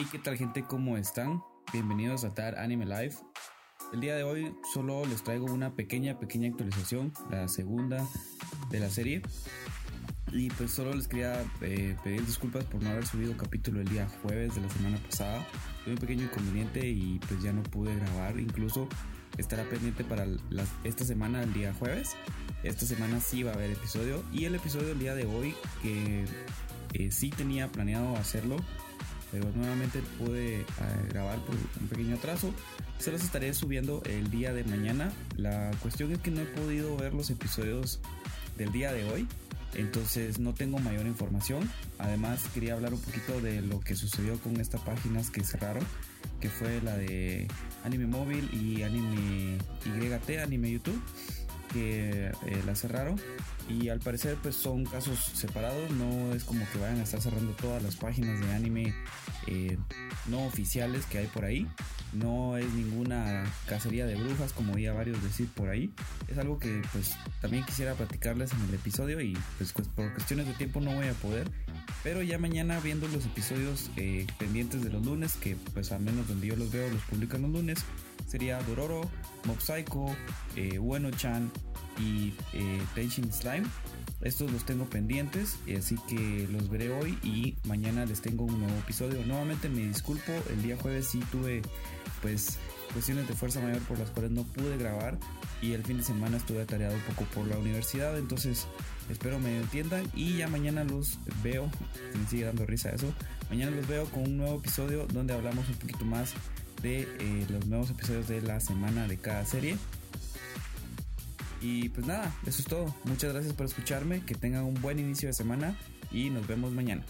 Hey, ¿qué tal gente? ¿Cómo están? Bienvenidos a TAR Anime Live. El día de hoy solo les traigo una pequeña, pequeña actualización, la segunda de la serie. Y pues solo les quería eh, pedir disculpas por no haber subido capítulo el día jueves de la semana pasada. Tuve un pequeño inconveniente y pues ya no pude grabar. Incluso estará pendiente para esta semana, el día jueves. Esta semana sí va a haber episodio. Y el episodio del día de hoy, que eh, sí tenía planeado hacerlo, pero nuevamente pude eh, grabar por un pequeño atraso. Se los estaré subiendo el día de mañana. La cuestión es que no he podido ver los episodios del día de hoy. Entonces no tengo mayor información. Además quería hablar un poquito de lo que sucedió con estas páginas que cerraron. Que fue la de Anime Móvil y Anime YT, Anime YouTube. Que eh, la cerraron y al parecer pues son casos separados, no es como que vayan a estar cerrando todas las páginas de anime eh, no oficiales que hay por ahí, no es ninguna cacería de brujas como oía varios decir por ahí, es algo que pues también quisiera platicarles en el episodio y pues por cuestiones de tiempo no voy a poder, pero ya mañana viendo los episodios eh, pendientes de los lunes, que pues al menos donde yo los veo los publican los lunes, sería Dororo, Mob Psycho, eh, Bueno Chan, y eh, Slime. Estos los tengo pendientes, así que los veré hoy y mañana les tengo un nuevo episodio. Nuevamente me disculpo, el día jueves sí tuve pues cuestiones de fuerza mayor por las cuales no pude grabar y el fin de semana estuve atareado un poco por la universidad, entonces espero me entiendan y ya mañana los veo, me sigue dando risa eso, mañana los veo con un nuevo episodio donde hablamos un poquito más de eh, los nuevos episodios de la semana de cada serie. Y pues nada, eso es todo. Muchas gracias por escucharme, que tengan un buen inicio de semana y nos vemos mañana.